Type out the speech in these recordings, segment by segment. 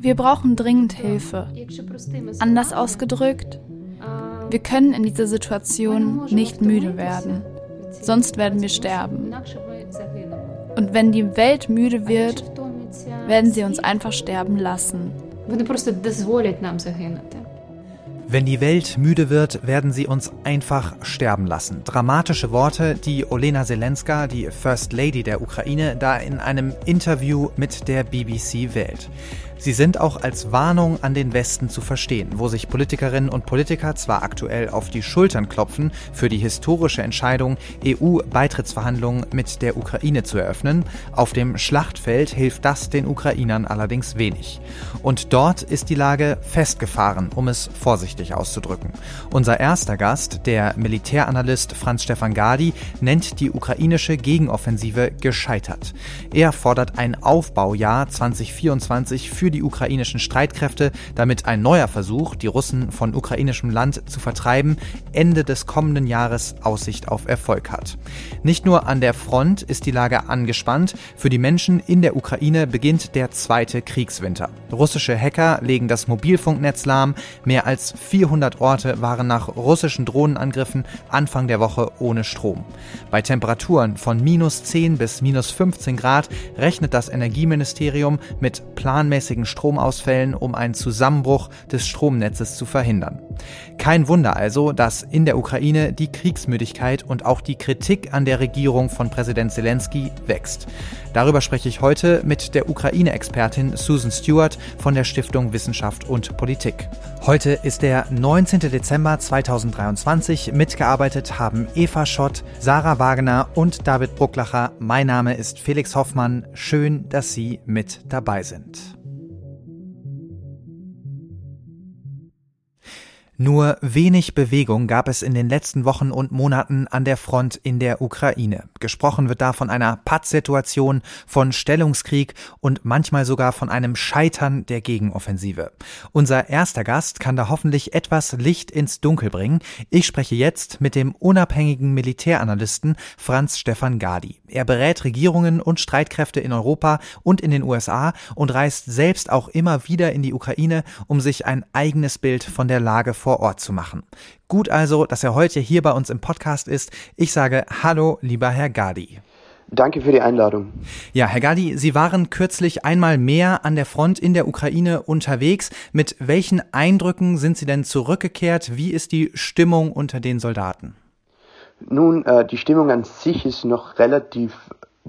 Wir brauchen dringend Hilfe. Anders ausgedrückt, wir können in dieser Situation nicht müde werden, sonst werden wir sterben. Und wenn die Welt müde wird, werden sie uns einfach sterben lassen. Wenn die Welt müde wird, werden sie uns einfach sterben lassen. Dramatische Worte, die Olena Zelenska, die First Lady der Ukraine, da in einem Interview mit der BBC wählt. Sie sind auch als Warnung an den Westen zu verstehen, wo sich Politikerinnen und Politiker zwar aktuell auf die Schultern klopfen für die historische Entscheidung, EU-Beitrittsverhandlungen mit der Ukraine zu eröffnen, auf dem Schlachtfeld hilft das den Ukrainern allerdings wenig. Und dort ist die Lage festgefahren, um es vorsichtig auszudrücken. Unser erster Gast, der Militäranalyst Franz Stefan Gadi, nennt die ukrainische Gegenoffensive gescheitert. Er fordert ein Aufbaujahr 2024 für für die ukrainischen Streitkräfte, damit ein neuer Versuch, die Russen von ukrainischem Land zu vertreiben, Ende des kommenden Jahres Aussicht auf Erfolg hat. Nicht nur an der Front ist die Lage angespannt, für die Menschen in der Ukraine beginnt der zweite Kriegswinter. Russische Hacker legen das Mobilfunknetz lahm, mehr als 400 Orte waren nach russischen Drohnenangriffen Anfang der Woche ohne Strom. Bei Temperaturen von minus 10 bis minus 15 Grad rechnet das Energieministerium mit planmäßigen regelmäßigen Stromausfällen, um einen Zusammenbruch des Stromnetzes zu verhindern. Kein Wunder also, dass in der Ukraine die Kriegsmüdigkeit und auch die Kritik an der Regierung von Präsident Zelensky wächst. Darüber spreche ich heute mit der Ukraine-Expertin Susan Stewart von der Stiftung Wissenschaft und Politik. Heute ist der 19. Dezember 2023. Mitgearbeitet haben Eva Schott, Sarah Wagner und David Brucklacher. Mein Name ist Felix Hoffmann. Schön, dass Sie mit dabei sind. Nur wenig Bewegung gab es in den letzten Wochen und Monaten an der Front in der Ukraine. Gesprochen wird da von einer Pattsituation, von Stellungskrieg und manchmal sogar von einem Scheitern der Gegenoffensive. Unser erster Gast kann da hoffentlich etwas Licht ins Dunkel bringen. Ich spreche jetzt mit dem unabhängigen Militäranalysten Franz Stefan Gadi. Er berät Regierungen und Streitkräfte in Europa und in den USA und reist selbst auch immer wieder in die Ukraine, um sich ein eigenes Bild von der Lage vor Ort zu machen. Gut also, dass er heute hier bei uns im Podcast ist. Ich sage Hallo, lieber Herr Gadi. Danke für die Einladung. Ja, Herr Gadi, Sie waren kürzlich einmal mehr an der Front in der Ukraine unterwegs. Mit welchen Eindrücken sind Sie denn zurückgekehrt? Wie ist die Stimmung unter den Soldaten? Nun, äh, die Stimmung an sich ist noch relativ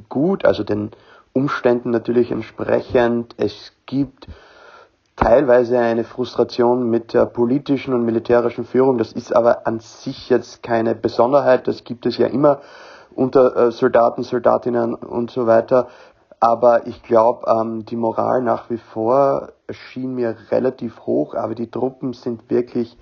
gut, also den Umständen natürlich entsprechend. Es gibt teilweise eine Frustration mit der politischen und militärischen Führung. Das ist aber an sich jetzt keine Besonderheit. Das gibt es ja immer unter äh, Soldaten, Soldatinnen und so weiter. Aber ich glaube, ähm, die Moral nach wie vor schien mir relativ hoch, aber die Truppen sind wirklich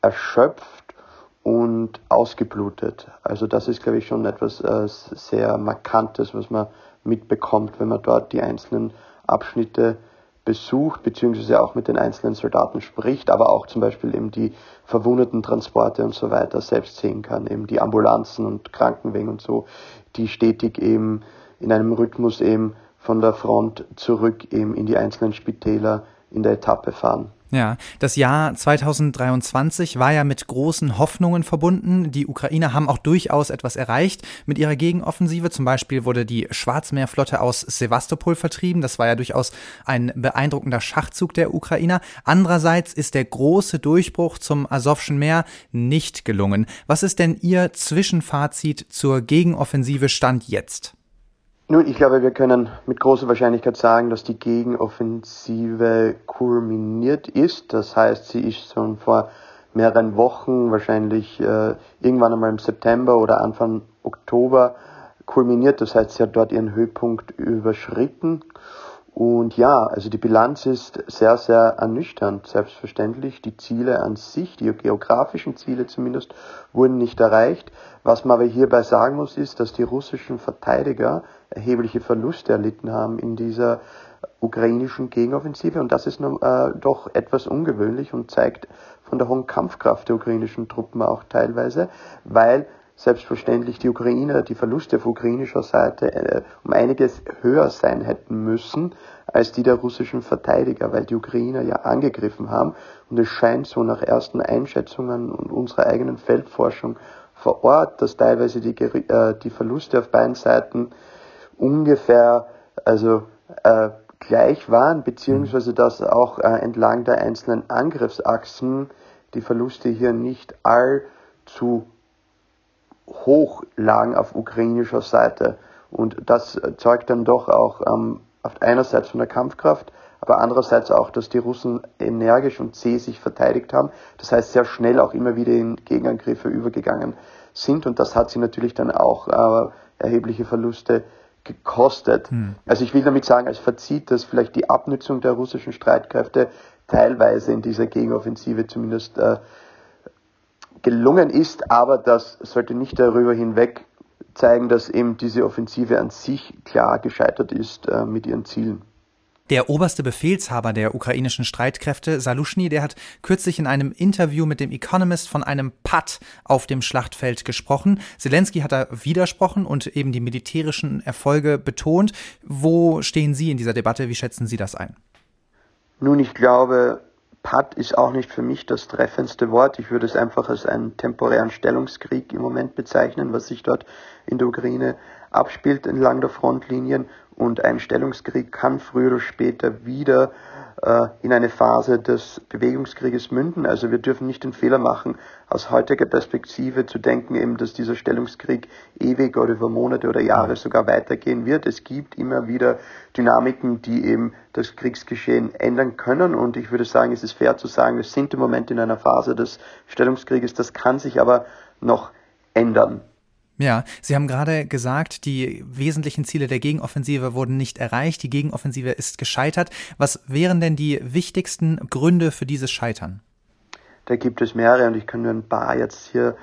erschöpft und ausgeblutet. Also das ist, glaube ich, schon etwas äh, sehr Markantes, was man mitbekommt, wenn man dort die einzelnen Abschnitte besucht, beziehungsweise auch mit den einzelnen Soldaten spricht, aber auch zum Beispiel eben die verwundeten Transporte und so weiter selbst sehen kann, eben die Ambulanzen und Krankenwegen und so, die stetig eben in einem Rhythmus eben von der Front zurück eben in die einzelnen Spitäler in der Etappe fahren. Ja, das Jahr 2023 war ja mit großen Hoffnungen verbunden. Die Ukrainer haben auch durchaus etwas erreicht mit ihrer Gegenoffensive. Zum Beispiel wurde die Schwarzmeerflotte aus Sevastopol vertrieben. Das war ja durchaus ein beeindruckender Schachzug der Ukrainer. Andererseits ist der große Durchbruch zum Asowschen Meer nicht gelungen. Was ist denn Ihr Zwischenfazit zur Gegenoffensive Stand jetzt? Nun, ich glaube, wir können mit großer Wahrscheinlichkeit sagen, dass die Gegenoffensive kulminiert ist. Das heißt, sie ist schon vor mehreren Wochen, wahrscheinlich äh, irgendwann einmal im September oder Anfang Oktober kulminiert. Das heißt, sie hat dort ihren Höhepunkt überschritten. Und ja, also die Bilanz ist sehr, sehr ernüchternd. Selbstverständlich, die Ziele an sich, die geografischen Ziele zumindest, wurden nicht erreicht. Was man aber hierbei sagen muss, ist, dass die russischen Verteidiger erhebliche Verluste erlitten haben in dieser ukrainischen Gegenoffensive. Und das ist nun, äh, doch etwas ungewöhnlich und zeigt von der hohen Kampfkraft der ukrainischen Truppen auch teilweise, weil selbstverständlich die Ukrainer, die Verluste auf ukrainischer Seite äh, um einiges höher sein hätten müssen als die der russischen Verteidiger, weil die Ukrainer ja angegriffen haben. Und es scheint so nach ersten Einschätzungen und unserer eigenen Feldforschung vor Ort, dass teilweise die, äh, die Verluste auf beiden Seiten ungefähr also äh, gleich waren, beziehungsweise dass auch äh, entlang der einzelnen Angriffsachsen die Verluste hier nicht allzu hoch lagen auf ukrainischer Seite. Und das zeugt dann doch auch ähm, auf einerseits von der Kampfkraft, aber andererseits auch, dass die Russen energisch und zäh sich verteidigt haben. Das heißt, sehr schnell auch immer wieder in Gegenangriffe übergegangen sind. Und das hat sie natürlich dann auch äh, erhebliche Verluste gekostet. Hm. Also ich will damit sagen, als Fazit, dass vielleicht die Abnutzung der russischen Streitkräfte teilweise in dieser Gegenoffensive zumindest äh, gelungen ist, aber das sollte nicht darüber hinweg zeigen, dass eben diese Offensive an sich klar gescheitert ist äh, mit ihren Zielen. Der oberste Befehlshaber der ukrainischen Streitkräfte, Salushny, der hat kürzlich in einem Interview mit dem Economist von einem Patt auf dem Schlachtfeld gesprochen. Zelensky hat da widersprochen und eben die militärischen Erfolge betont. Wo stehen Sie in dieser Debatte? Wie schätzen Sie das ein? Nun, ich glaube, Patt ist auch nicht für mich das treffendste Wort. Ich würde es einfach als einen temporären Stellungskrieg im Moment bezeichnen, was sich dort in der Ukraine abspielt entlang der Frontlinien. Und ein Stellungskrieg kann früher oder später wieder äh, in eine Phase des Bewegungskrieges münden. Also wir dürfen nicht den Fehler machen, aus heutiger Perspektive zu denken, eben, dass dieser Stellungskrieg ewig oder über Monate oder Jahre sogar weitergehen wird. Es gibt immer wieder Dynamiken, die eben das Kriegsgeschehen ändern können. Und ich würde sagen, es ist fair zu sagen, wir sind im Moment in einer Phase des Stellungskrieges. Das kann sich aber noch ändern. Ja, Sie haben gerade gesagt, die wesentlichen Ziele der Gegenoffensive wurden nicht erreicht, die Gegenoffensive ist gescheitert. Was wären denn die wichtigsten Gründe für dieses Scheitern? Da gibt es mehrere und ich kann nur ein paar jetzt hier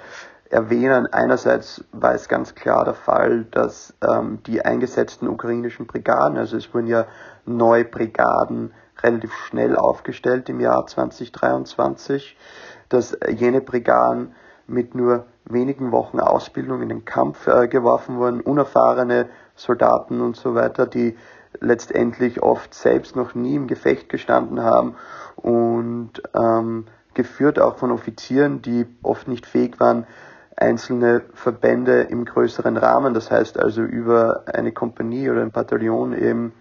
erwähnen. Einerseits war es ganz klar der Fall, dass ähm, die eingesetzten ukrainischen Brigaden, also es wurden ja neue Brigaden relativ schnell aufgestellt im Jahr 2023, dass jene Brigaden mit nur wenigen Wochen Ausbildung in den Kampf äh, geworfen wurden, unerfahrene Soldaten und so weiter, die letztendlich oft selbst noch nie im Gefecht gestanden haben und ähm, geführt auch von Offizieren, die oft nicht fähig waren, einzelne Verbände im größeren Rahmen, das heißt also über eine Kompanie oder ein Bataillon eben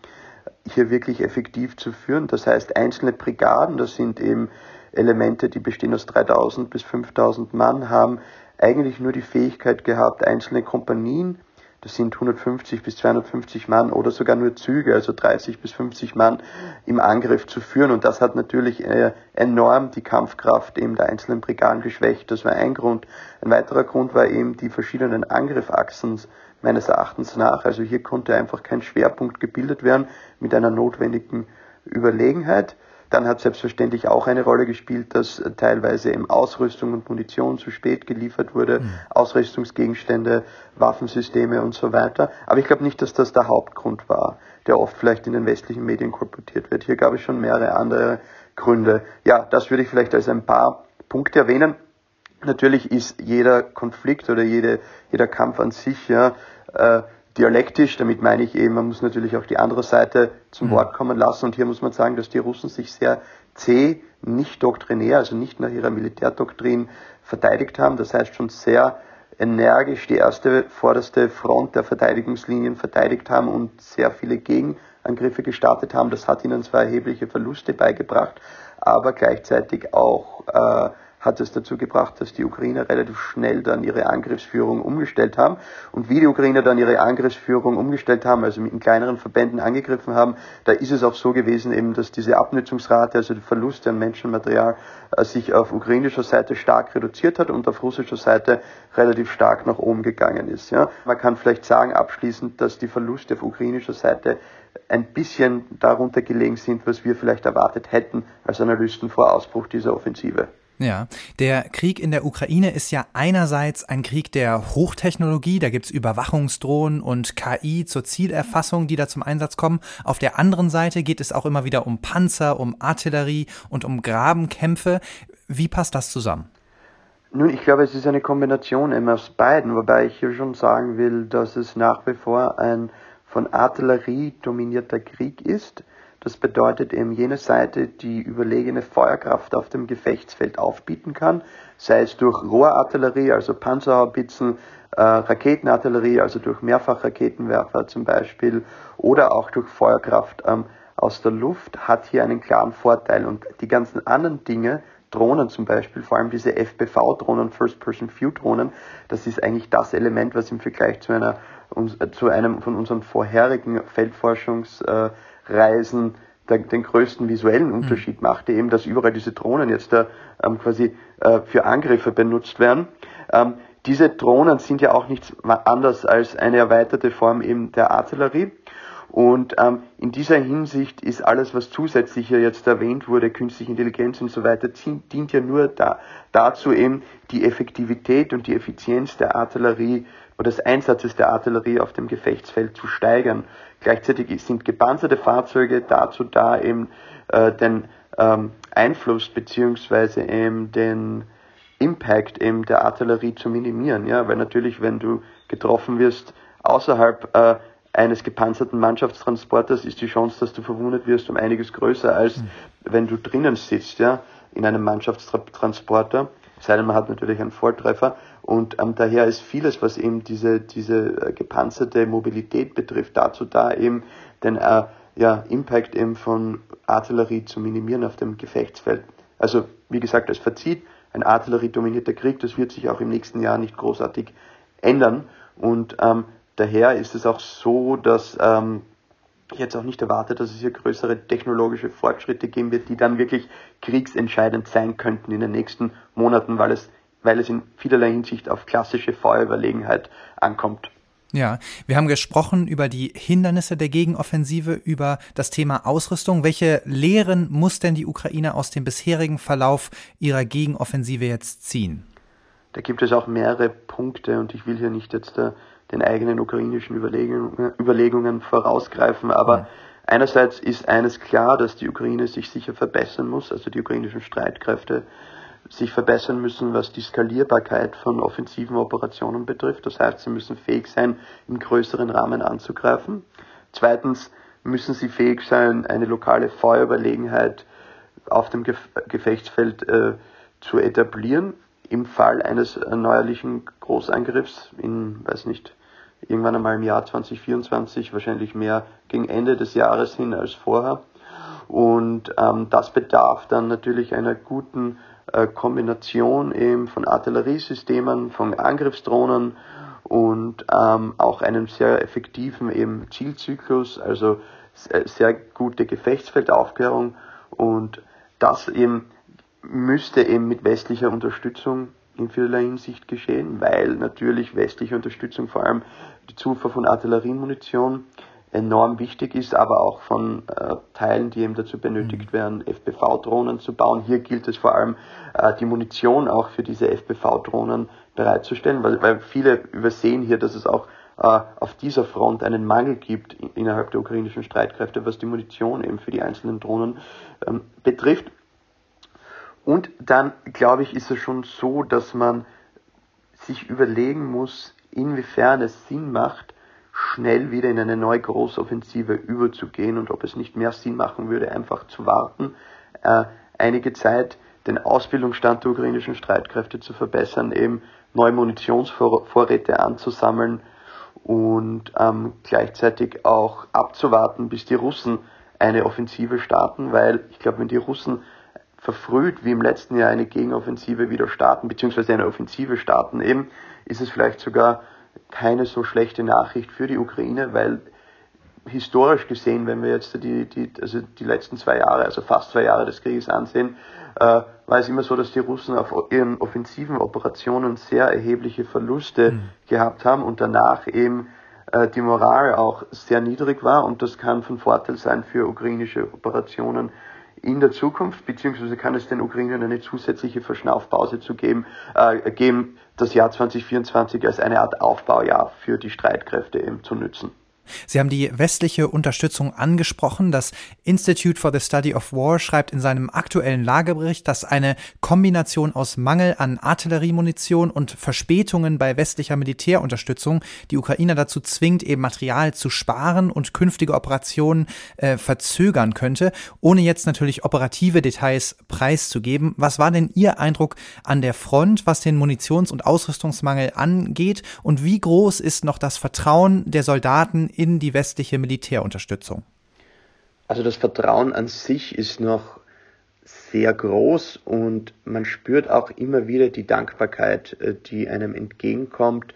hier wirklich effektiv zu führen. Das heißt einzelne Brigaden, das sind eben Elemente, die bestehen aus 3000 bis 5000 Mann, haben eigentlich nur die Fähigkeit gehabt, einzelne Kompanien, das sind 150 bis 250 Mann oder sogar nur Züge, also 30 bis 50 Mann im Angriff zu führen. Und das hat natürlich äh, enorm die Kampfkraft eben der einzelnen Brigaden geschwächt. Das war ein Grund. Ein weiterer Grund war eben die verschiedenen Angriffachsen meines Erachtens nach. Also hier konnte einfach kein Schwerpunkt gebildet werden mit einer notwendigen Überlegenheit. Dann hat selbstverständlich auch eine Rolle gespielt, dass teilweise eben Ausrüstung und Munition zu spät geliefert wurde, mhm. Ausrüstungsgegenstände, Waffensysteme und so weiter. Aber ich glaube nicht, dass das der Hauptgrund war, der oft vielleicht in den westlichen Medien kolportiert wird. Hier gab es schon mehrere andere Gründe. Ja, das würde ich vielleicht als ein paar Punkte erwähnen. Natürlich ist jeder Konflikt oder jede, jeder Kampf an sich ja, äh, dialektisch, damit meine ich eben, man muss natürlich auch die andere Seite zum mhm. Wort kommen lassen. Und hier muss man sagen, dass die Russen sich sehr zäh, nicht doktrinär, also nicht nach ihrer Militärdoktrin verteidigt haben. Das heißt schon sehr energisch die erste vorderste Front der Verteidigungslinien verteidigt haben und sehr viele Gegenangriffe gestartet haben. Das hat ihnen zwar erhebliche Verluste beigebracht, aber gleichzeitig auch äh, hat es dazu gebracht, dass die Ukrainer relativ schnell dann ihre Angriffsführung umgestellt haben. Und wie die Ukrainer dann ihre Angriffsführung umgestellt haben, also mit kleineren Verbänden angegriffen haben, da ist es auch so gewesen, eben, dass diese Abnutzungsrate, also die Verluste an Menschenmaterial, äh, sich auf ukrainischer Seite stark reduziert hat und auf russischer Seite relativ stark nach oben gegangen ist. Ja. Man kann vielleicht sagen abschließend, dass die Verluste auf ukrainischer Seite ein bisschen darunter gelegen sind, was wir vielleicht erwartet hätten als Analysten vor Ausbruch dieser Offensive. Ja, der Krieg in der Ukraine ist ja einerseits ein Krieg der Hochtechnologie, da gibt's Überwachungsdrohnen und KI zur Zielerfassung, die da zum Einsatz kommen. Auf der anderen Seite geht es auch immer wieder um Panzer, um Artillerie und um Grabenkämpfe. Wie passt das zusammen? Nun, ich glaube, es ist eine Kombination eben aus beiden, wobei ich hier schon sagen will, dass es nach wie vor ein von Artillerie dominierter Krieg ist. Das bedeutet eben jene Seite, die überlegene Feuerkraft auf dem Gefechtsfeld aufbieten kann, sei es durch Rohrartillerie, also Panzerhaubitzen, äh, Raketenartillerie, also durch Mehrfachraketenwerfer zum Beispiel, oder auch durch Feuerkraft ähm, aus der Luft, hat hier einen klaren Vorteil. Und die ganzen anderen Dinge, Drohnen zum Beispiel, vor allem diese FPV-Drohnen, First-Person-View-Drohnen, das ist eigentlich das Element, was im Vergleich zu, einer, zu einem von unseren vorherigen Feldforschungsreisen den größten visuellen hm. Unterschied machte, eben, dass überall diese Drohnen jetzt da ähm, quasi äh, für Angriffe benutzt werden. Ähm, diese Drohnen sind ja auch nichts anderes als eine erweiterte Form eben der Artillerie. Und ähm, in dieser Hinsicht ist alles, was zusätzlich hier jetzt erwähnt wurde, künstliche Intelligenz und so weiter, dient ja nur da, dazu eben die Effektivität und die Effizienz der Artillerie oder des Einsatzes der Artillerie auf dem Gefechtsfeld zu steigern. Gleichzeitig sind gepanzerte Fahrzeuge dazu da, eben äh, den ähm, Einfluss beziehungsweise eben den Impact eben der Artillerie zu minimieren. Ja, weil natürlich, wenn du getroffen wirst außerhalb äh, eines gepanzerten Mannschaftstransporters ist die Chance, dass du verwundet wirst, um einiges größer, als mhm. wenn du drinnen sitzt, ja, in einem Mannschaftstransporter. Sei denn, man hat natürlich einen Volltreffer. Und ähm, daher ist vieles, was eben diese, diese äh, gepanzerte Mobilität betrifft, dazu da, eben den äh, ja, Impact eben von Artillerie zu minimieren auf dem Gefechtsfeld. Also, wie gesagt, es verzieht ein artilleriedominierter Krieg, das wird sich auch im nächsten Jahr nicht großartig ändern. Und ähm, Daher ist es auch so, dass ähm, ich jetzt auch nicht erwarte, dass es hier größere technologische Fortschritte geben wird, die dann wirklich kriegsentscheidend sein könnten in den nächsten Monaten, weil es, weil es in vielerlei Hinsicht auf klassische Feuerüberlegenheit ankommt. Ja, wir haben gesprochen über die Hindernisse der Gegenoffensive, über das Thema Ausrüstung. Welche Lehren muss denn die Ukraine aus dem bisherigen Verlauf ihrer Gegenoffensive jetzt ziehen? Da gibt es auch mehrere Punkte und ich will hier nicht jetzt da den eigenen ukrainischen Überlegungen, Überlegungen vorausgreifen. Aber ja. einerseits ist eines klar, dass die Ukraine sich sicher verbessern muss, also die ukrainischen Streitkräfte sich verbessern müssen, was die Skalierbarkeit von offensiven Operationen betrifft. Das heißt, sie müssen fähig sein, im größeren Rahmen anzugreifen. Zweitens müssen sie fähig sein, eine lokale Feuerüberlegenheit auf dem Gefechtsfeld äh, zu etablieren. Im Fall eines neuerlichen Großangriffs in, weiß nicht, irgendwann einmal im Jahr 2024, wahrscheinlich mehr gegen Ende des Jahres hin als vorher. Und ähm, das bedarf dann natürlich einer guten äh, Kombination eben von Artilleriesystemen, von Angriffsdrohnen und ähm, auch einem sehr effektiven eben Zielzyklus, also sehr gute Gefechtsfeldaufklärung und das eben müsste eben mit westlicher Unterstützung in vielerlei Hinsicht geschehen, weil natürlich westliche Unterstützung, vor allem die Zufuhr von Artilleriemunition, enorm wichtig ist, aber auch von äh, Teilen, die eben dazu benötigt mhm. werden, FPV-Drohnen zu bauen. Hier gilt es vor allem, äh, die Munition auch für diese FPV-Drohnen bereitzustellen, weil, weil viele übersehen hier, dass es auch äh, auf dieser Front einen Mangel gibt innerhalb der ukrainischen Streitkräfte, was die Munition eben für die einzelnen Drohnen ähm, betrifft. Und dann, glaube ich, ist es schon so, dass man sich überlegen muss, inwiefern es Sinn macht, schnell wieder in eine neue Großoffensive überzugehen und ob es nicht mehr Sinn machen würde, einfach zu warten, äh, einige Zeit den Ausbildungsstand der ukrainischen Streitkräfte zu verbessern, eben neue Munitionsvorräte anzusammeln und ähm, gleichzeitig auch abzuwarten, bis die Russen eine Offensive starten, weil ich glaube, wenn die Russen verfrüht wie im letzten Jahr eine Gegenoffensive wieder starten, beziehungsweise eine Offensive starten eben, ist es vielleicht sogar keine so schlechte Nachricht für die Ukraine, weil historisch gesehen, wenn wir jetzt die, die, also die letzten zwei Jahre, also fast zwei Jahre des Krieges ansehen, äh, war es immer so, dass die Russen auf ihren offensiven Operationen sehr erhebliche Verluste mhm. gehabt haben und danach eben äh, die Moral auch sehr niedrig war und das kann von Vorteil sein für ukrainische Operationen in der Zukunft, beziehungsweise kann es den Ukrainern eine zusätzliche Verschnaufpause zu geben, äh, geben, das Jahr 2024 als eine Art Aufbaujahr für die Streitkräfte eben zu nützen. Sie haben die westliche Unterstützung angesprochen. Das Institute for the Study of War schreibt in seinem aktuellen Lagebericht, dass eine Kombination aus Mangel an Artilleriemunition und Verspätungen bei westlicher Militärunterstützung die Ukrainer dazu zwingt, eben Material zu sparen und künftige Operationen äh, verzögern könnte, ohne jetzt natürlich operative Details preiszugeben. Was war denn Ihr Eindruck an der Front, was den Munitions- und Ausrüstungsmangel angeht? Und wie groß ist noch das Vertrauen der Soldaten in die westliche Militärunterstützung? Also das Vertrauen an sich ist noch sehr groß und man spürt auch immer wieder die Dankbarkeit, äh, die einem entgegenkommt,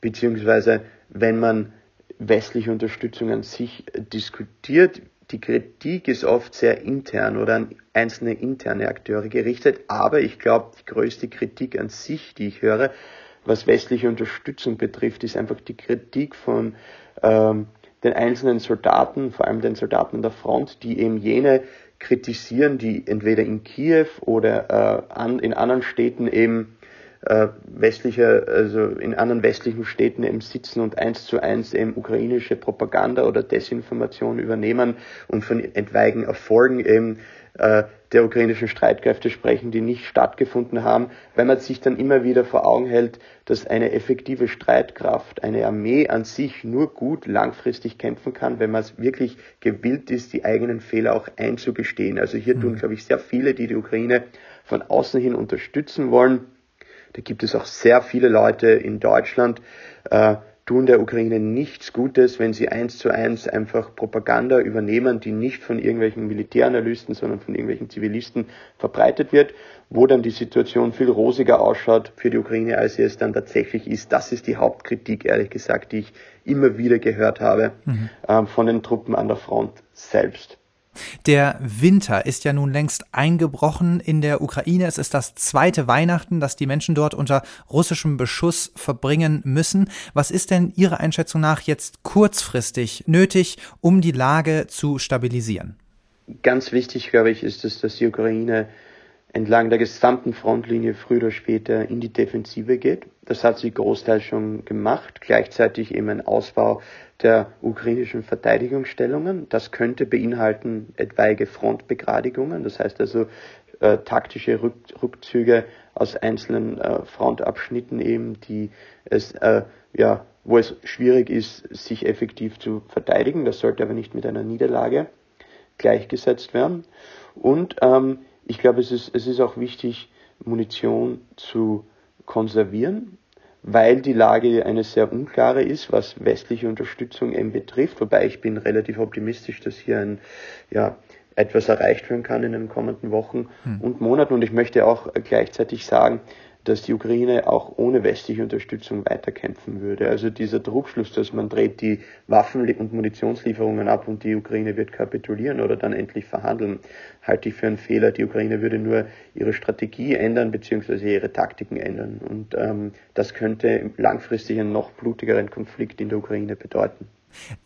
beziehungsweise wenn man westliche Unterstützung an sich äh, diskutiert, die Kritik ist oft sehr intern oder an einzelne interne Akteure gerichtet, aber ich glaube, die größte Kritik an sich, die ich höre, was westliche Unterstützung betrifft, ist einfach die Kritik von ähm, den einzelnen Soldaten, vor allem den Soldaten an der Front, die eben jene kritisieren, die entweder in Kiew oder äh, an, in anderen Städten eben äh, westliche, also in anderen westlichen Städten eben sitzen und eins zu eins eben ukrainische Propaganda oder Desinformation übernehmen und von etwaigen Erfolgen eben äh, der ukrainischen Streitkräfte sprechen, die nicht stattgefunden haben, weil man sich dann immer wieder vor Augen hält, dass eine effektive Streitkraft, eine Armee an sich nur gut langfristig kämpfen kann, wenn man es wirklich gewillt ist, die eigenen Fehler auch einzugestehen. Also hier tun, mhm. glaube ich, sehr viele, die die Ukraine von außen hin unterstützen wollen. Da gibt es auch sehr viele Leute in Deutschland, äh, tun der Ukraine nichts Gutes, wenn sie eins zu eins einfach Propaganda übernehmen, die nicht von irgendwelchen Militäranalysten, sondern von irgendwelchen Zivilisten verbreitet wird, wo dann die Situation viel rosiger ausschaut für die Ukraine, als sie es dann tatsächlich ist. Das ist die Hauptkritik, ehrlich gesagt, die ich immer wieder gehört habe mhm. äh, von den Truppen an der Front selbst. Der Winter ist ja nun längst eingebrochen in der Ukraine. Es ist das zweite Weihnachten, das die Menschen dort unter russischem Beschuss verbringen müssen. Was ist denn Ihrer Einschätzung nach jetzt kurzfristig nötig, um die Lage zu stabilisieren? Ganz wichtig, glaube ich, ist es, dass die Ukraine entlang der gesamten Frontlinie früher oder später in die Defensive geht. Das hat sie großteils schon gemacht. Gleichzeitig eben ein Ausbau der ukrainischen Verteidigungsstellungen. Das könnte beinhalten etwaige Frontbegradigungen, das heißt also äh, taktische Rück Rückzüge aus einzelnen äh, Frontabschnitten eben, die es äh, ja, wo es schwierig ist, sich effektiv zu verteidigen. Das sollte aber nicht mit einer Niederlage gleichgesetzt werden. Und ähm, ich glaube, es ist, es ist auch wichtig, Munition zu konservieren weil die Lage eine sehr unklare ist, was westliche Unterstützung eben betrifft, wobei ich bin relativ optimistisch, dass hier ein, ja, etwas erreicht werden kann in den kommenden Wochen hm. und Monaten. Und ich möchte auch gleichzeitig sagen, dass die Ukraine auch ohne westliche Unterstützung weiterkämpfen würde. Also dieser Druckschluss, dass man dreht die Waffen- und Munitionslieferungen ab und die Ukraine wird kapitulieren oder dann endlich verhandeln, halte ich für einen Fehler. Die Ukraine würde nur ihre Strategie ändern bzw. ihre Taktiken ändern. Und ähm, das könnte langfristig einen noch blutigeren Konflikt in der Ukraine bedeuten.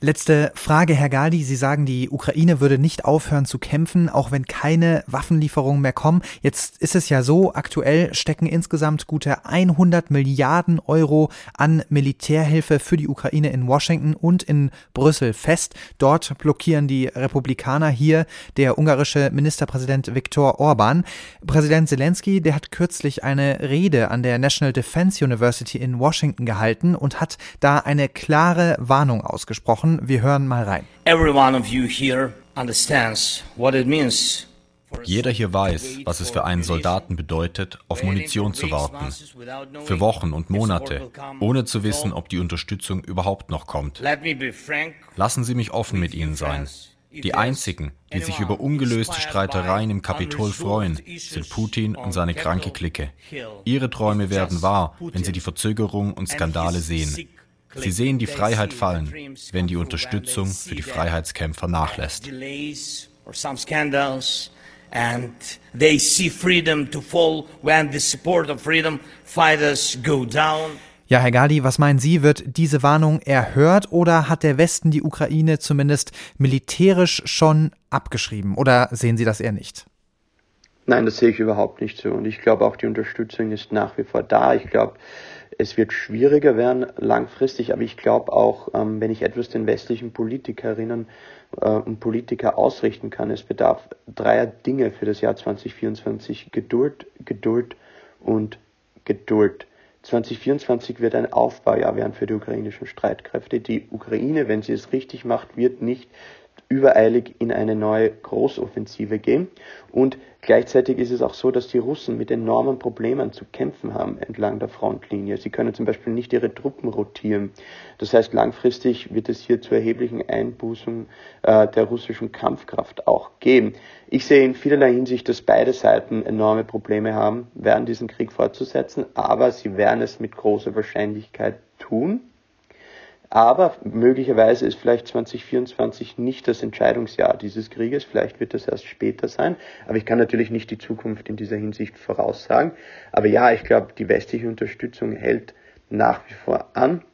Letzte Frage, Herr Galdi. Sie sagen, die Ukraine würde nicht aufhören zu kämpfen, auch wenn keine Waffenlieferungen mehr kommen. Jetzt ist es ja so, aktuell stecken insgesamt gute 100 Milliarden Euro an Militärhilfe für die Ukraine in Washington und in Brüssel fest. Dort blockieren die Republikaner hier der ungarische Ministerpräsident Viktor Orban. Präsident Zelensky, der hat kürzlich eine Rede an der National Defense University in Washington gehalten und hat da eine klare Warnung ausgesprochen gesprochen. Wir hören mal rein. Jeder hier weiß, was es für einen Soldaten bedeutet, auf Munition zu warten. Für Wochen und Monate, ohne zu wissen, ob die Unterstützung überhaupt noch kommt. Lassen Sie mich offen mit Ihnen sein. Die einzigen, die sich über ungelöste Streitereien im Kapitol freuen, sind Putin und seine kranke Clique. Ihre Träume werden wahr, wenn sie die Verzögerung und Skandale sehen. Sie sehen die Freiheit fallen, wenn die Unterstützung für die Freiheitskämpfer nachlässt. And they see freedom to fall when the support of freedom fighters go down. Ja, Herr Gali, was meinen Sie, wird diese Warnung erhört oder hat der Westen die Ukraine zumindest militärisch schon abgeschrieben? Oder sehen Sie das eher nicht? Nein, das sehe ich überhaupt nicht so. Und ich glaube auch, die Unterstützung ist nach wie vor da. Ich glaube, es wird schwieriger werden langfristig, aber ich glaube auch, ähm, wenn ich etwas den westlichen Politikerinnen äh, und Politiker ausrichten kann, es bedarf dreier Dinge für das Jahr 2024. Geduld, Geduld und Geduld. 2024 wird ein Aufbaujahr werden für die ukrainischen Streitkräfte. Die Ukraine, wenn sie es richtig macht, wird nicht übereilig in eine neue Großoffensive gehen. Und gleichzeitig ist es auch so, dass die Russen mit enormen Problemen zu kämpfen haben entlang der Frontlinie. Sie können zum Beispiel nicht ihre Truppen rotieren. Das heißt, langfristig wird es hier zu erheblichen Einbußen äh, der russischen Kampfkraft auch geben. Ich sehe in vielerlei Hinsicht, dass beide Seiten enorme Probleme haben, werden diesen Krieg fortzusetzen, aber sie werden es mit großer Wahrscheinlichkeit tun. Aber möglicherweise ist vielleicht 2024 nicht das Entscheidungsjahr dieses Krieges. Vielleicht wird das erst später sein. Aber ich kann natürlich nicht die Zukunft in dieser Hinsicht voraussagen. Aber ja, ich glaube, die westliche Unterstützung hält nach wie vor an.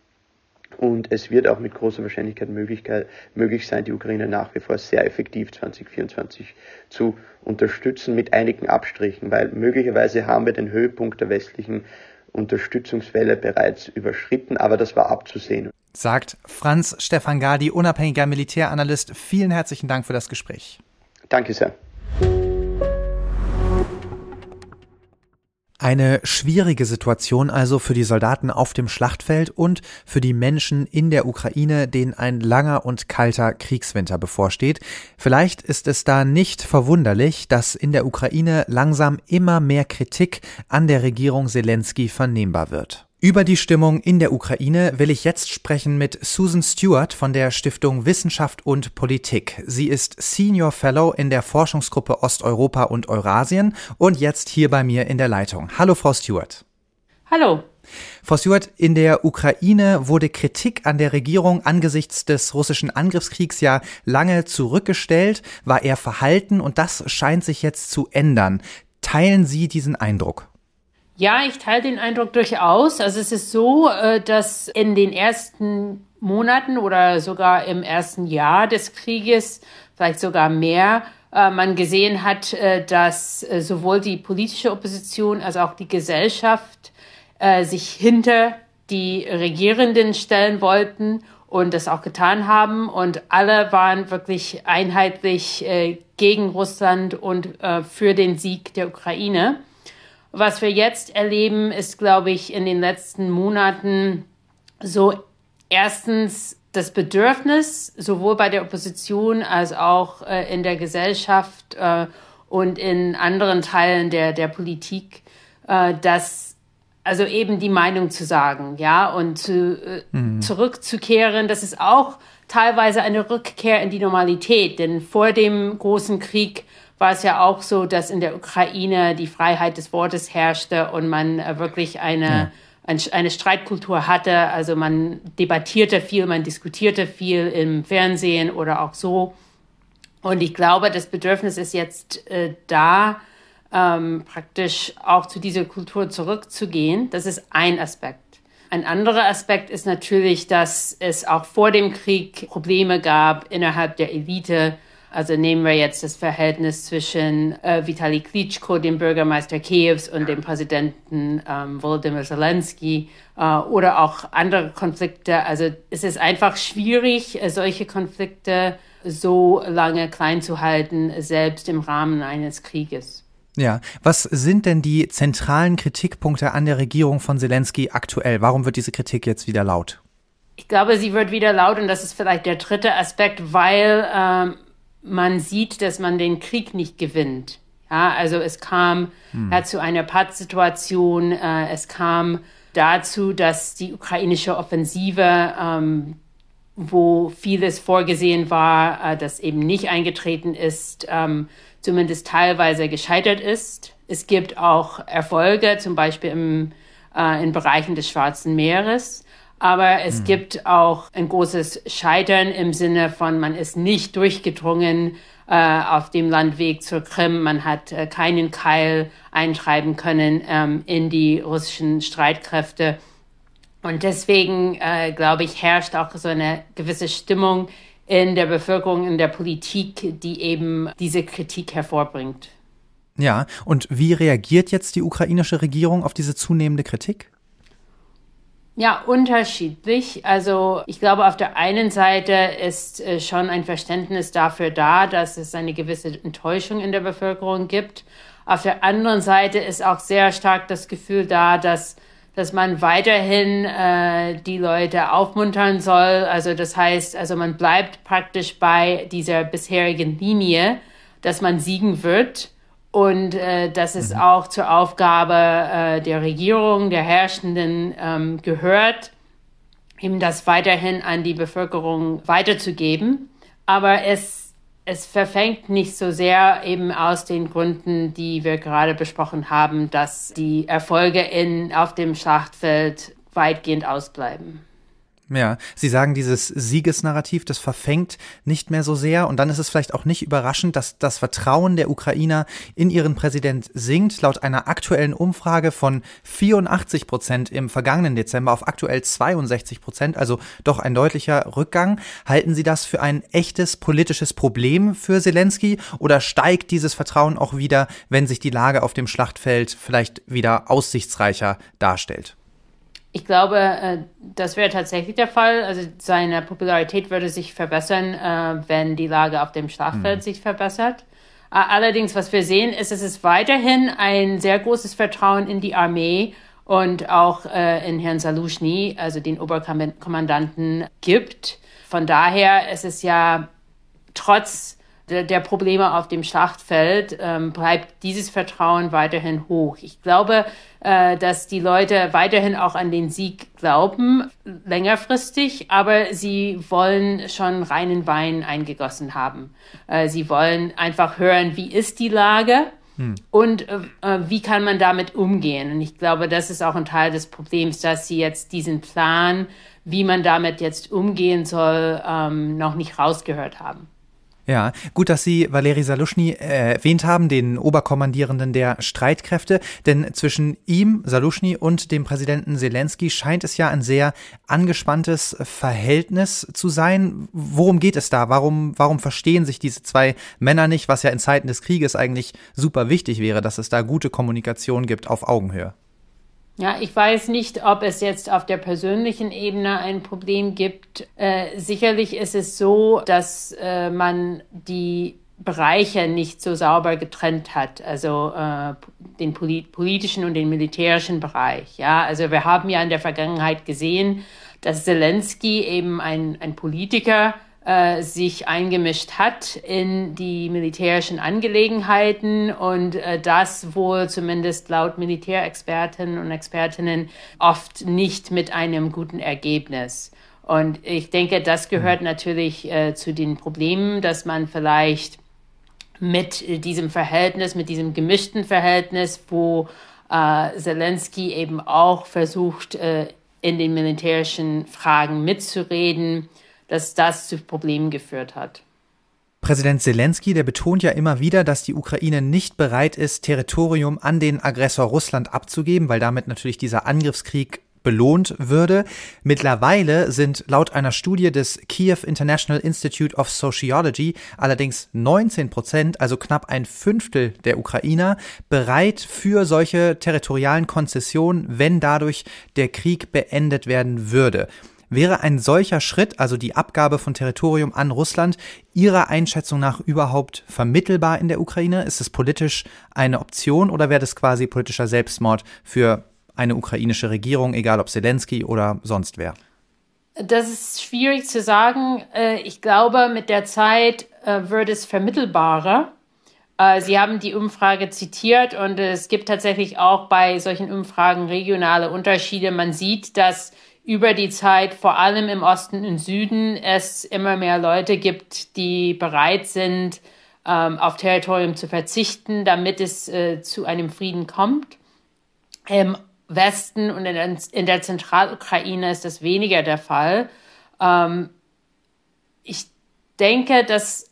Und es wird auch mit großer Wahrscheinlichkeit möglich sein, die Ukraine nach wie vor sehr effektiv 2024 zu unterstützen, mit einigen Abstrichen, weil möglicherweise haben wir den Höhepunkt der westlichen Unterstützungswelle bereits überschritten, aber das war abzusehen sagt Franz Stefan Gadi, unabhängiger Militäranalyst. Vielen herzlichen Dank für das Gespräch. Danke sehr. Eine schwierige Situation also für die Soldaten auf dem Schlachtfeld und für die Menschen in der Ukraine, denen ein langer und kalter Kriegswinter bevorsteht. Vielleicht ist es da nicht verwunderlich, dass in der Ukraine langsam immer mehr Kritik an der Regierung Zelensky vernehmbar wird. Über die Stimmung in der Ukraine will ich jetzt sprechen mit Susan Stewart von der Stiftung Wissenschaft und Politik. Sie ist Senior Fellow in der Forschungsgruppe Osteuropa und Eurasien und jetzt hier bei mir in der Leitung. Hallo, Frau Stewart. Hallo. Frau Stewart, in der Ukraine wurde Kritik an der Regierung angesichts des russischen Angriffskriegs ja lange zurückgestellt, war eher verhalten und das scheint sich jetzt zu ändern. Teilen Sie diesen Eindruck? Ja, ich teile den Eindruck durchaus. Also es ist so, äh, dass in den ersten Monaten oder sogar im ersten Jahr des Krieges, vielleicht sogar mehr, äh, man gesehen hat, äh, dass sowohl die politische Opposition als auch die Gesellschaft sich hinter die Regierenden stellen wollten und das auch getan haben. Und alle waren wirklich einheitlich gegen Russland und für den Sieg der Ukraine. Was wir jetzt erleben, ist, glaube ich, in den letzten Monaten so erstens das Bedürfnis, sowohl bei der Opposition als auch äh, in der Gesellschaft äh, und in anderen Teilen der, der Politik, äh, dass also eben die Meinung zu sagen, ja, und zu, äh, mhm. zurückzukehren, das ist auch teilweise eine Rückkehr in die Normalität, denn vor dem großen Krieg war es ja auch so, dass in der Ukraine die Freiheit des Wortes herrschte und man äh, wirklich eine, ja. eine Streitkultur hatte. Also man debattierte viel, man diskutierte viel im Fernsehen oder auch so. Und ich glaube, das Bedürfnis ist jetzt äh, da, ähm, praktisch auch zu dieser Kultur zurückzugehen. Das ist ein Aspekt. Ein anderer Aspekt ist natürlich, dass es auch vor dem Krieg Probleme gab innerhalb der Elite also nehmen wir jetzt das Verhältnis zwischen äh, Vitali Klitschko, dem Bürgermeister Kiews, und dem Präsidenten ähm, Volodymyr Zelensky äh, oder auch andere Konflikte. Also es ist einfach schwierig, äh, solche Konflikte so lange klein zu halten, selbst im Rahmen eines Krieges. Ja, was sind denn die zentralen Kritikpunkte an der Regierung von Zelensky aktuell? Warum wird diese Kritik jetzt wieder laut? Ich glaube, sie wird wieder laut und das ist vielleicht der dritte Aspekt, weil ähm, man sieht, dass man den Krieg nicht gewinnt. Ja, also es kam hm. ja, zu einer Pattsituation, äh, es kam dazu, dass die ukrainische Offensive, ähm, wo vieles vorgesehen war, äh, das eben nicht eingetreten ist, ähm, zumindest teilweise gescheitert ist. Es gibt auch Erfolge, zum Beispiel im, äh, in Bereichen des Schwarzen Meeres. Aber es mhm. gibt auch ein großes Scheitern im Sinne von, man ist nicht durchgedrungen äh, auf dem Landweg zur Krim. Man hat äh, keinen Keil eintreiben können ähm, in die russischen Streitkräfte. Und deswegen, äh, glaube ich, herrscht auch so eine gewisse Stimmung in der Bevölkerung, in der Politik, die eben diese Kritik hervorbringt. Ja, und wie reagiert jetzt die ukrainische Regierung auf diese zunehmende Kritik? Ja, unterschiedlich. Also ich glaube, auf der einen Seite ist äh, schon ein Verständnis dafür da, dass es eine gewisse Enttäuschung in der Bevölkerung gibt. Auf der anderen Seite ist auch sehr stark das Gefühl da, dass dass man weiterhin äh, die Leute aufmuntern soll. Also das heißt, also man bleibt praktisch bei dieser bisherigen Linie, dass man siegen wird. Und äh, dass es mhm. auch zur Aufgabe äh, der Regierung, der Herrschenden ähm, gehört, eben das weiterhin an die Bevölkerung weiterzugeben. Aber es, es verfängt nicht so sehr eben aus den Gründen, die wir gerade besprochen haben, dass die Erfolge in, auf dem Schlachtfeld weitgehend ausbleiben. Ja, Sie sagen, dieses Siegesnarrativ, das verfängt nicht mehr so sehr. Und dann ist es vielleicht auch nicht überraschend, dass das Vertrauen der Ukrainer in ihren Präsident sinkt. Laut einer aktuellen Umfrage von 84 Prozent im vergangenen Dezember auf aktuell 62 Prozent, also doch ein deutlicher Rückgang. Halten Sie das für ein echtes politisches Problem für Zelensky oder steigt dieses Vertrauen auch wieder, wenn sich die Lage auf dem Schlachtfeld vielleicht wieder aussichtsreicher darstellt? Ich glaube, äh, das wäre tatsächlich der Fall. Also seine Popularität würde sich verbessern, äh, wenn die Lage auf dem Schlachtfeld mhm. sich verbessert. Allerdings, was wir sehen, ist, dass es weiterhin ein sehr großes Vertrauen in die Armee und auch äh, in Herrn Salushny, also den Oberkommandanten, gibt. Von daher ist es ja trotz der Probleme auf dem Schlachtfeld ähm, bleibt dieses Vertrauen weiterhin hoch. Ich glaube, äh, dass die Leute weiterhin auch an den Sieg glauben, längerfristig, aber sie wollen schon reinen Wein eingegossen haben. Äh, sie wollen einfach hören, wie ist die Lage hm. und äh, äh wie kann man damit umgehen. Und ich glaube, das ist auch ein Teil des Problems, dass sie jetzt diesen Plan, wie man damit jetzt umgehen soll, ähm, noch nicht rausgehört haben. Ja, gut, dass Sie Valeri Saluschny äh, erwähnt haben, den Oberkommandierenden der Streitkräfte, denn zwischen ihm, Saluschny, und dem Präsidenten Zelensky scheint es ja ein sehr angespanntes Verhältnis zu sein. Worum geht es da? Warum, warum verstehen sich diese zwei Männer nicht, was ja in Zeiten des Krieges eigentlich super wichtig wäre, dass es da gute Kommunikation gibt auf Augenhöhe? Ja, ich weiß nicht, ob es jetzt auf der persönlichen Ebene ein Problem gibt. Äh, sicherlich ist es so, dass äh, man die Bereiche nicht so sauber getrennt hat, also äh, den polit politischen und den militärischen Bereich. Ja, also wir haben ja in der Vergangenheit gesehen, dass Zelensky eben ein, ein Politiker äh, sich eingemischt hat in die militärischen Angelegenheiten und äh, das wohl zumindest laut Militärexperten und Expertinnen oft nicht mit einem guten Ergebnis. Und ich denke, das gehört natürlich äh, zu den Problemen, dass man vielleicht mit diesem Verhältnis, mit diesem gemischten Verhältnis, wo äh, Zelensky eben auch versucht, äh, in den militärischen Fragen mitzureden, dass das zu Problemen geführt hat. Präsident Zelensky, der betont ja immer wieder, dass die Ukraine nicht bereit ist, Territorium an den Aggressor Russland abzugeben, weil damit natürlich dieser Angriffskrieg belohnt würde. Mittlerweile sind laut einer Studie des Kiev International Institute of Sociology allerdings 19 Prozent, also knapp ein Fünftel der Ukrainer, bereit für solche territorialen Konzessionen, wenn dadurch der Krieg beendet werden würde. Wäre ein solcher Schritt, also die Abgabe von Territorium an Russland, Ihrer Einschätzung nach überhaupt vermittelbar in der Ukraine? Ist es politisch eine Option oder wäre das quasi politischer Selbstmord für eine ukrainische Regierung, egal ob Zelensky oder sonst wer? Das ist schwierig zu sagen. Äh, ich glaube, mit der Zeit äh, wird es vermittelbarer. Äh, Sie haben die Umfrage zitiert und es gibt tatsächlich auch bei solchen Umfragen regionale Unterschiede. Man sieht, dass über die Zeit, vor allem im Osten und Süden, es immer mehr Leute gibt, die bereit sind, ähm, auf Territorium zu verzichten, damit es äh, zu einem Frieden kommt. Im Westen und in der, in der Zentralukraine ist das weniger der Fall. Ähm, ich denke, dass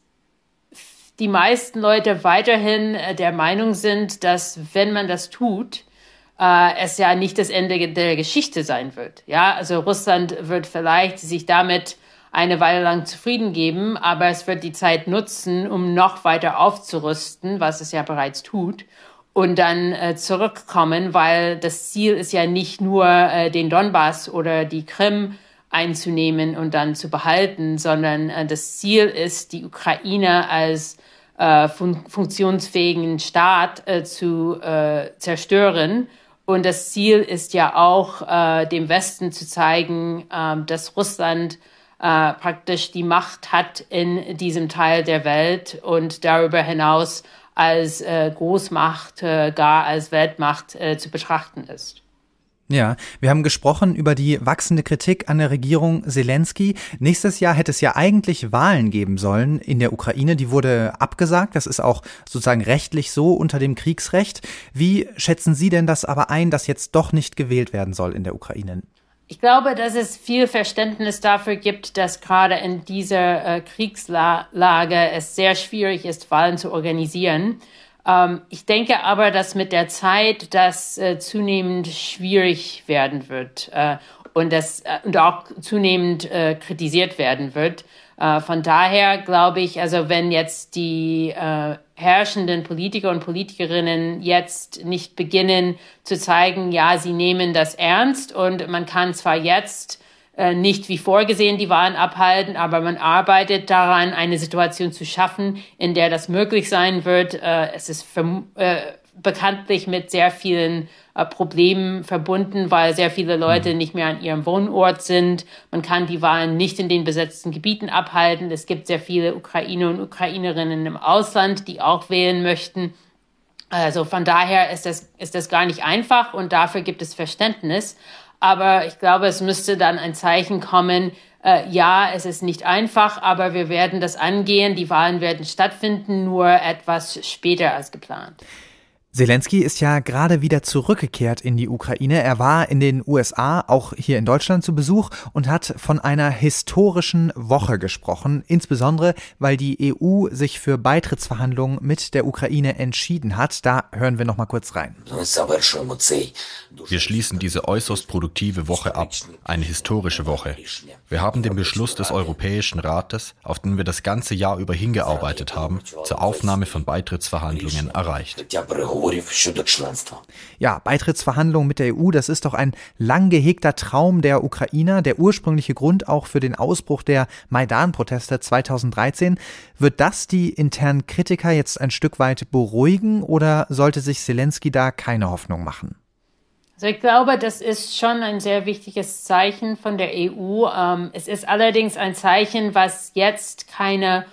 die meisten Leute weiterhin äh, der Meinung sind, dass wenn man das tut, äh, es ja nicht das Ende der Geschichte sein wird. Ja, also Russland wird vielleicht sich damit eine Weile lang zufrieden geben, aber es wird die Zeit nutzen, um noch weiter aufzurüsten, was es ja bereits tut. und dann äh, zurückkommen, weil das Ziel ist ja nicht nur äh, den Donbass oder die Krim einzunehmen und dann zu behalten, sondern äh, das Ziel ist, die Ukraine als äh, fun funktionsfähigen Staat äh, zu äh, zerstören. Und das Ziel ist ja auch, äh, dem Westen zu zeigen, äh, dass Russland äh, praktisch die Macht hat in diesem Teil der Welt und darüber hinaus als äh, Großmacht, äh, gar als Weltmacht äh, zu betrachten ist. Ja, wir haben gesprochen über die wachsende Kritik an der Regierung Zelensky. Nächstes Jahr hätte es ja eigentlich Wahlen geben sollen in der Ukraine. Die wurde abgesagt. Das ist auch sozusagen rechtlich so unter dem Kriegsrecht. Wie schätzen Sie denn das aber ein, dass jetzt doch nicht gewählt werden soll in der Ukraine? Ich glaube, dass es viel Verständnis dafür gibt, dass gerade in dieser äh, Kriegslage es sehr schwierig ist, Wahlen zu organisieren. Ähm, ich denke aber, dass mit der Zeit das äh, zunehmend schwierig werden wird äh, und das äh, und auch zunehmend äh, kritisiert werden wird. Äh, von daher glaube ich, also wenn jetzt die äh, herrschenden Politiker und Politikerinnen jetzt nicht beginnen zu zeigen, ja, sie nehmen das ernst und man kann zwar jetzt äh, nicht wie vorgesehen die Wahlen abhalten, aber man arbeitet daran, eine Situation zu schaffen, in der das möglich sein wird. Äh, es ist äh, bekanntlich mit sehr vielen äh, Problemen verbunden, weil sehr viele Leute mhm. nicht mehr an ihrem Wohnort sind. Man kann die Wahlen nicht in den besetzten Gebieten abhalten. Es gibt sehr viele Ukrainer und Ukrainerinnen im Ausland, die auch wählen möchten. Also von daher ist das, ist das gar nicht einfach und dafür gibt es Verständnis. Aber ich glaube, es müsste dann ein Zeichen kommen, äh, ja, es ist nicht einfach, aber wir werden das angehen. Die Wahlen werden stattfinden, nur etwas später als geplant. Zelensky ist ja gerade wieder zurückgekehrt in die Ukraine. Er war in den USA, auch hier in Deutschland zu Besuch und hat von einer historischen Woche gesprochen, insbesondere weil die EU sich für Beitrittsverhandlungen mit der Ukraine entschieden hat. Da hören wir noch mal kurz rein. Wir schließen diese äußerst produktive Woche ab, eine historische Woche. Wir haben den Beschluss des Europäischen Rates, auf den wir das ganze Jahr über hingearbeitet haben, zur Aufnahme von Beitrittsverhandlungen erreicht. Ja, Beitrittsverhandlungen mit der EU, das ist doch ein lang gehegter Traum der Ukrainer, der ursprüngliche Grund auch für den Ausbruch der Maidan-Proteste 2013. Wird das die internen Kritiker jetzt ein Stück weit beruhigen oder sollte sich Zelensky da keine Hoffnung machen? Also ich glaube, das ist schon ein sehr wichtiges Zeichen von der EU. Ähm, es ist allerdings ein Zeichen, was jetzt keine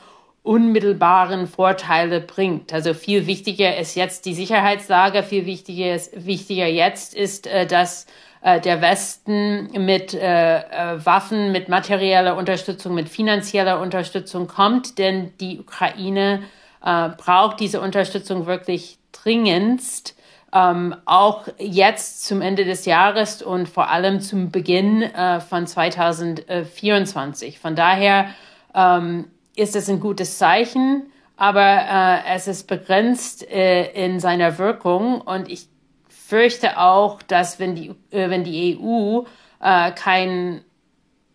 unmittelbaren Vorteile bringt. Also viel wichtiger ist jetzt die Sicherheitslage, viel wichtiger, ist, wichtiger jetzt ist, äh, dass äh, der Westen mit äh, Waffen, mit materieller Unterstützung, mit finanzieller Unterstützung kommt, denn die Ukraine braucht diese Unterstützung wirklich dringendst. Ähm, auch jetzt zum Ende des Jahres und vor allem zum Beginn äh, von 2024. Von daher ähm, ist es ein gutes Zeichen, aber äh, es ist begrenzt äh, in seiner Wirkung und ich fürchte auch, dass wenn die, äh, wenn die EU äh, kein,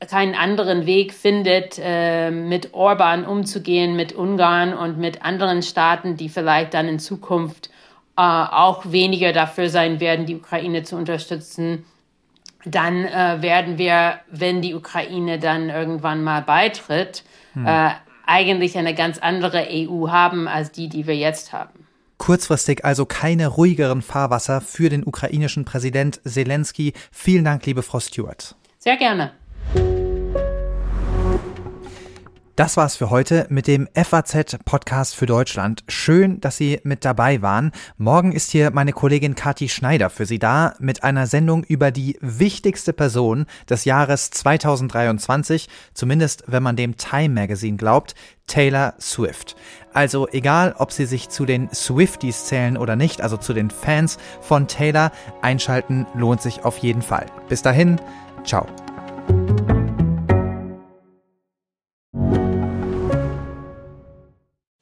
keinen anderen Weg findet, äh, mit Orban umzugehen, mit Ungarn und mit anderen Staaten, die vielleicht dann in Zukunft äh, auch weniger dafür sein werden, die Ukraine zu unterstützen, dann äh, werden wir, wenn die Ukraine dann irgendwann mal beitritt, hm. Eigentlich eine ganz andere EU haben als die, die wir jetzt haben. Kurzfristig also keine ruhigeren Fahrwasser für den ukrainischen Präsident Zelensky. Vielen Dank, liebe Frau Stewart. Sehr gerne. Das war's für heute mit dem FAZ Podcast für Deutschland. Schön, dass Sie mit dabei waren. Morgen ist hier meine Kollegin Kathi Schneider für Sie da mit einer Sendung über die wichtigste Person des Jahres 2023, zumindest wenn man dem Time Magazine glaubt, Taylor Swift. Also egal, ob Sie sich zu den Swifties zählen oder nicht, also zu den Fans von Taylor, einschalten lohnt sich auf jeden Fall. Bis dahin, ciao.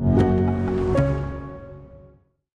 you.